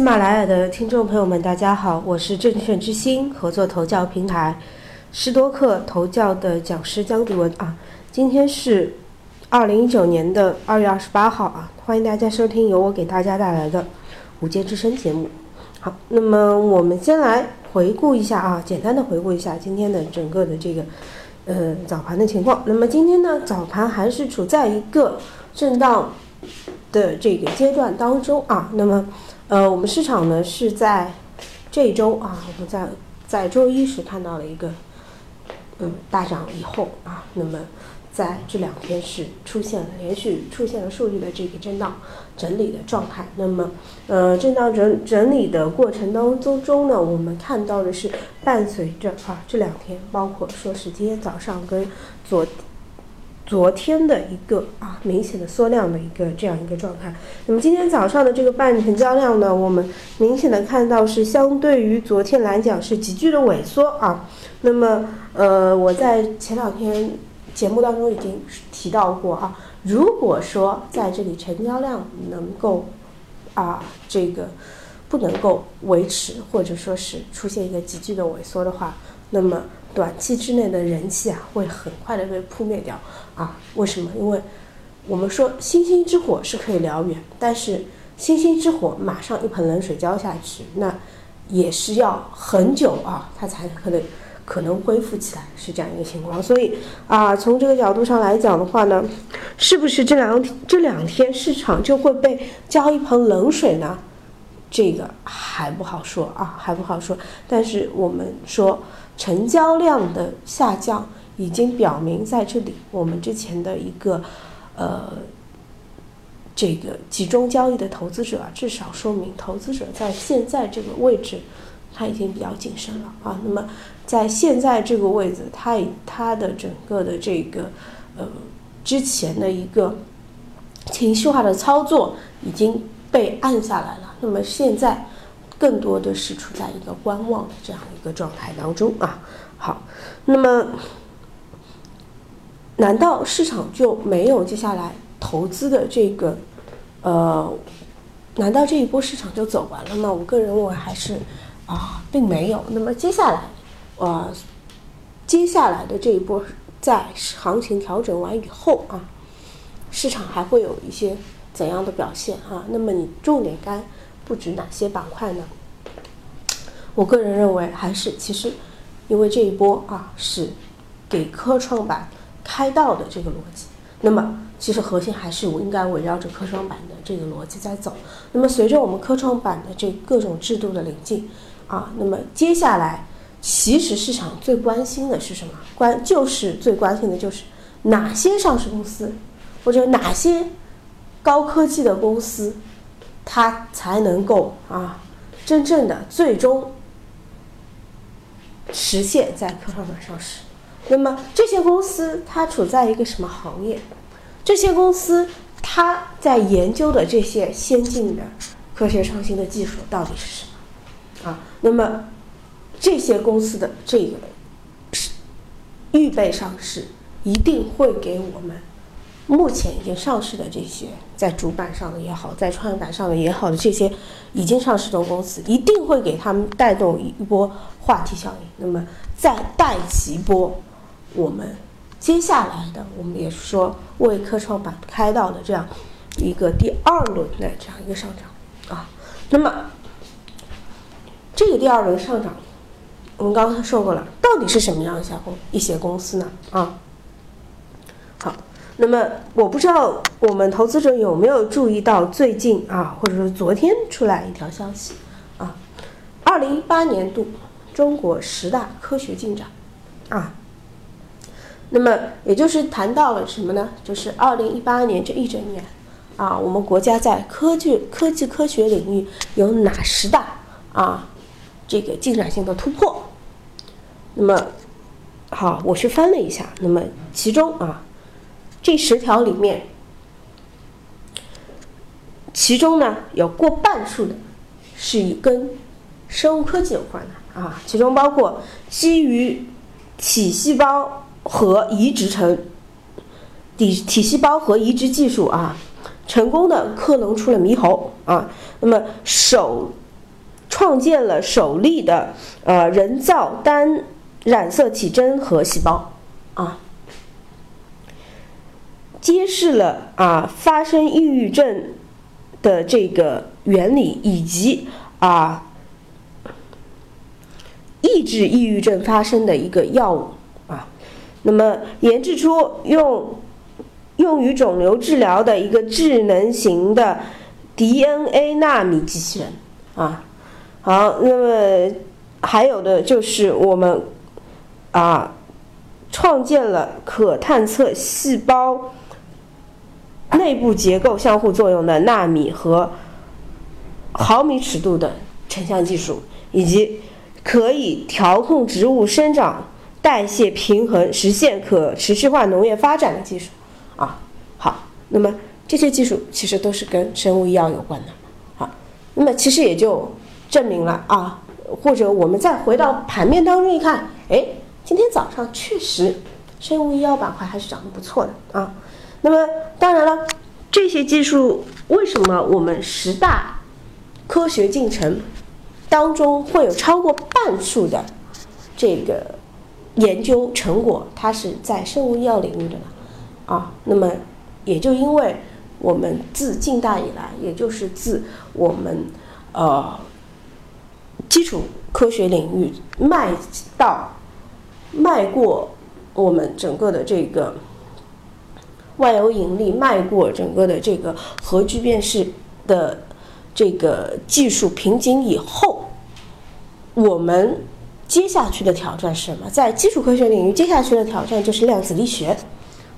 喜马拉雅的听众朋友们，大家好，我是证券之星合作投教平台施多克投教的讲师江迪文啊。今天是二零一九年的二月二十八号啊，欢迎大家收听由我给大家带来的午间之声节目。好，那么我们先来回顾一下啊，简单的回顾一下今天的整个的这个呃早盘的情况。那么今天呢，早盘还是处在一个震荡的这个阶段当中啊。那么呃，我们市场呢是在这一周啊，我们在在周一时看到了一个嗯大涨以后啊，那么在这两天是出现了连续出现了数据的这个震荡整理的状态。那么呃，震荡整整理的过程当中中呢，我们看到的是伴随着啊这两天，包括说是今天早上跟昨。昨天的一个啊明显的缩量的一个这样一个状态，那么今天早上的这个半成交量呢，我们明显的看到是相对于昨天来讲是急剧的萎缩啊。那么呃，我在前两天节目当中已经提到过啊，如果说在这里成交量能够啊这个不能够维持，或者说是出现一个急剧的萎缩的话，那么。短期之内的人气啊，会很快的被扑灭掉啊？为什么？因为我们说星星之火是可以燎原，但是星星之火马上一盆冷水浇下去，那也是要很久啊，它才可能可能恢复起来，是这样一个情况。所以啊，从这个角度上来讲的话呢，是不是这两这两天市场就会被浇一盆冷水呢？这个还不好说啊，还不好说。但是我们说。成交量的下降已经表明，在这里我们之前的一个呃这个集中交易的投资者啊，至少说明投资者在现在这个位置他已经比较谨慎了啊。那么在现在这个位置，他他的整个的这个呃之前的一个情绪化的操作已经被按下来了。那么现在。更多的是处在一个观望的这样一个状态当中啊。好，那么难道市场就没有接下来投资的这个呃？难道这一波市场就走完了吗？我个人认为还是啊，并没有。那么接下来呃，接下来的这一波在行情调整完以后啊，市场还会有一些怎样的表现啊？那么你重点该。布局哪些板块呢？我个人认为还是其实，因为这一波啊是给科创板开道的这个逻辑，那么其实核心还是我应该围绕着科创板的这个逻辑在走。那么随着我们科创板的这各种制度的临近啊，那么接下来其实市场最关心的是什么？关就是最关心的就是哪些上市公司或者哪些高科技的公司。它才能够啊，真正的最终实现在科创板上市。那么这些公司它处在一个什么行业？这些公司它在研究的这些先进的科学创新的技术到底是什么？啊，那么这些公司的这个是预备上市，一定会给我们。目前已经上市的这些，在主板上的也好，在创业板上的也好的这些已经上市的公司，一定会给他们带动一波话题效应。那么再带起波我们接下来的，我们也是说为科创板开道的这样一个第二轮的这样一个上涨啊。那么这个第二轮上涨，我们刚才说过了，到底是什么样一些公一些公司呢？啊？那么我不知道我们投资者有没有注意到最近啊，或者说昨天出来一条消息啊，二零一八年度中国十大科学进展啊，那么也就是谈到了什么呢？就是二零一八年这一整年啊，我们国家在科技、科技科学领域有哪十大啊这个进展性的突破？那么好，我去翻了一下，那么其中啊。这十条里面，其中呢有过半数的是与跟生物科技有关的啊，其中包括基于体细胞和移植成体体细胞和移植技术啊，成功的克隆出了猕猴啊，那么首创建了首例的呃人造单染色体真核细胞啊，揭示了啊发生抑郁症的这个原理以及啊抑制抑郁症发生的一个药物啊，那么研制出用用于肿瘤治疗的一个智能型的 DNA 纳米机器人啊。好，那么还有的就是我们啊，创建了可探测细胞内部结构相互作用的纳米和毫米尺度的成像技术，以及可以调控植物生长、代谢平衡、实现可持续化农业发展的技术啊。好，那么这些技术其实都是跟生物医药有关的。好，那么其实也就。证明了啊，或者我们再回到盘面当中一看，哎，今天早上确实生物医药板块还是涨得不错的啊。那么当然了，这些技术为什么我们十大科学进程当中会有超过半数的这个研究成果，它是在生物医药领域的呢？啊，那么也就因为我们自近代以来，也就是自我们呃。基础科学领域迈到迈过我们整个的这个万有引力，迈过整个的这个核聚变式的这个技术瓶颈以后，我们接下去的挑战是什么？在基础科学领域，接下去的挑战就是量子力学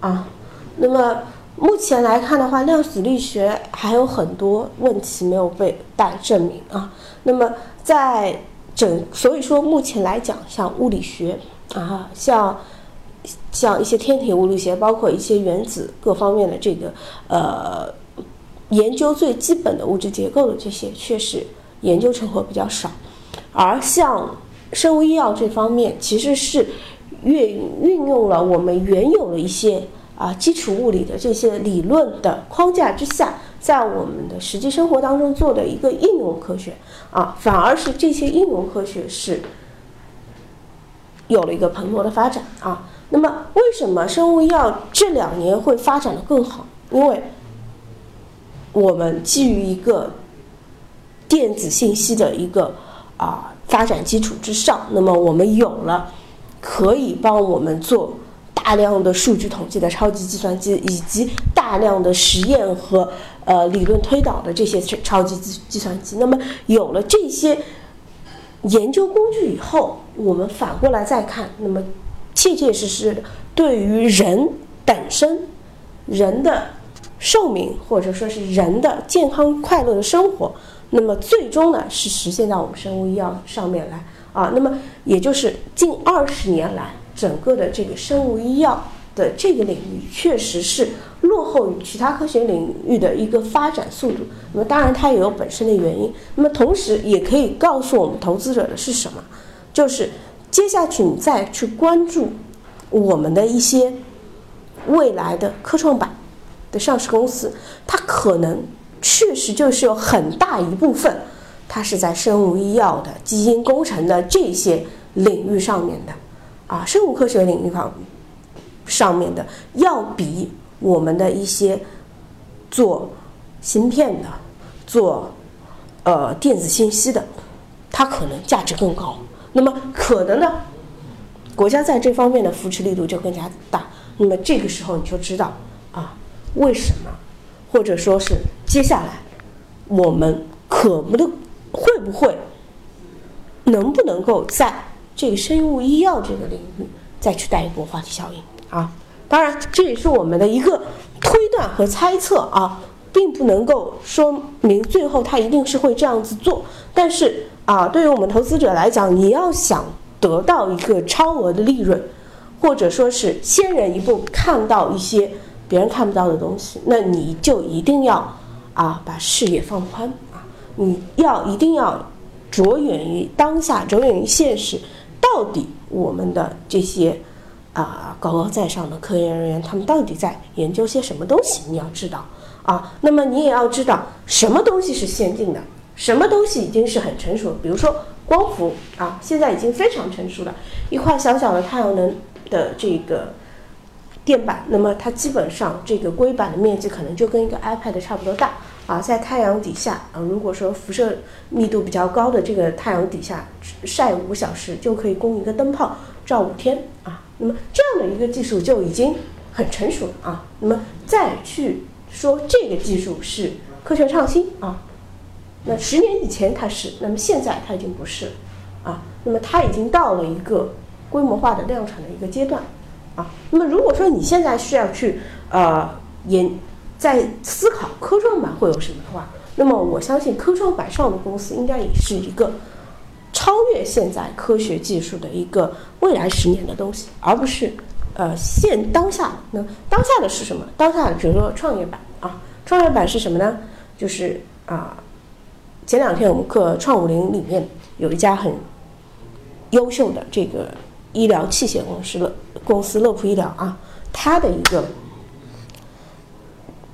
啊。那么目前来看的话，量子力学还有很多问题没有被待证明啊。那么在整，所以说目前来讲，像物理学啊，像像一些天体物理学，包括一些原子各方面的这个呃研究最基本的物质结构的这些，确实研究成果比较少。而像生物医药这方面，其实是运运用了我们原有的一些啊基础物理的这些理论的框架之下。在我们的实际生活当中做的一个应用科学啊，反而是这些应用科学是有了一个蓬勃的发展啊。那么，为什么生物医药这两年会发展的更好？因为我们基于一个电子信息的一个啊发展基础之上，那么我们有了可以帮我们做。大量的数据统计的超级计算机，以及大量的实验和呃理论推导的这些超级计计算机，那么有了这些研究工具以后，我们反过来再看，那么切切实实的对于人本身、人的寿命或者说是人的健康快乐的生活，那么最终呢是实现到我们生物医药上面来啊，那么也就是近二十年来。整个的这个生物医药的这个领域，确实是落后于其他科学领域的一个发展速度。那么，当然它也有本身的原因。那么，同时也可以告诉我们投资者的是什么？就是接下去你再去关注我们的一些未来的科创板的上市公司，它可能确实就是有很大一部分，它是在生物医药的基因工程的这些领域上面的。啊，生物科学领域上上面的，要比我们的一些做芯片的、做呃电子信息的，它可能价值更高。那么可能呢，国家在这方面的扶持力度就更加大。那么这个时候你就知道啊，为什么，或者说是接下来我们可不能会不会能不能够在。这个生物医药这个领域再去带一波话题效应啊，当然这也是我们的一个推断和猜测啊，并不能够说明最后他一定是会这样子做。但是啊，对于我们投资者来讲，你要想得到一个超额的利润，或者说是先人一步看到一些别人看不到的东西，那你就一定要啊把视野放宽啊，你要一定要着眼于当下，着眼于现实。到底我们的这些啊高高在上的科研人员，他们到底在研究些什么东西？你要知道啊，那么你也要知道什么东西是先进的，什么东西已经是很成熟了？比如说光伏啊，现在已经非常成熟了，一块小小的太阳能的这个电板，那么它基本上这个硅板的面积可能就跟一个 iPad 差不多大啊，在太阳底下啊，如果说辐射密度比较高的这个太阳底下晒五小时，就可以供一个灯泡照五天啊，那么这样的一个技术就已经很成熟了啊，那么再去说这个技术是科学创新啊。那十年以前它是，那么现在它已经不是了，啊，那么它已经到了一个规模化的量产的一个阶段，啊，那么如果说你现在需要去呃研在思考科创板会有什么的话，那么我相信科创板上的公司应该也是一个超越现在科学技术的一个未来十年的东西，而不是呃现当下。那当下的是什么？当下的比如说创业板啊，创业板是什么呢？就是啊。前两天我们课创五零里面有一家很优秀的这个医疗器械公司乐公司乐普医疗啊，它的一个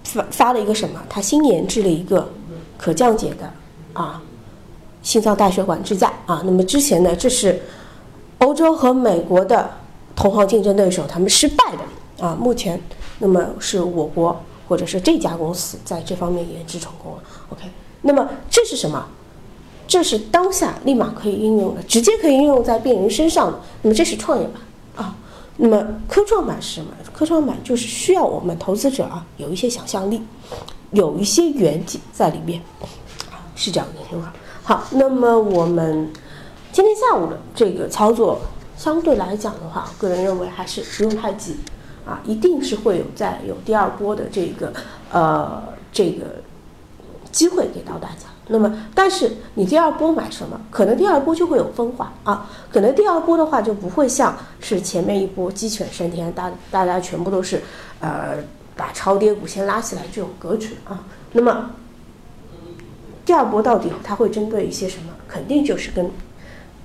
发发了一个什么？它新研制了一个可降解的啊心脏大血管支架啊。那么之前呢，这是欧洲和美国的同行竞争对手他们失败的啊。目前那么是我国或者是这家公司在这方面研制成功了。OK。那么这是什么？这是当下立马可以应用的，直接可以应用在病人身上的。那么这是创业板啊。那么科创板是什么？科创板就是需要我们投资者啊有一些想象力，有一些远景在里面，是这样的，对吧？好，那么我们今天下午的这个操作，相对来讲的话，个人认为还是不用太急啊，一定是会有在有第二波的这个呃这个。机会给到大家，那么但是你第二波买什么？可能第二波就会有分化啊，可能第二波的话就不会像是前面一波鸡犬升天，大大家全部都是呃把超跌股先拉起来这种格局啊。那么第二波到底它会针对一些什么？肯定就是跟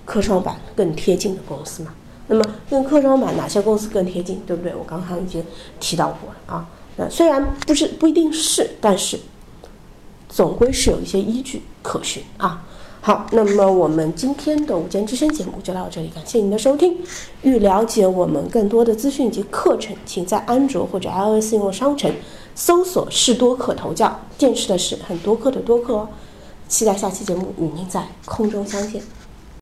科创板更贴近的公司嘛。那么跟科创板哪些公司更贴近？对不对？我刚刚已经提到过了啊。那虽然不是不一定是，但是。总归是有一些依据可循啊。好，那么我们今天的午间之声节目就到这里，感谢您的收听。欲了解我们更多的资讯及课程，请在安卓或者 iOS 应用商城搜索“士多课头教”，电视的是很多课的多课哦。期待下期节目与您在空中相见。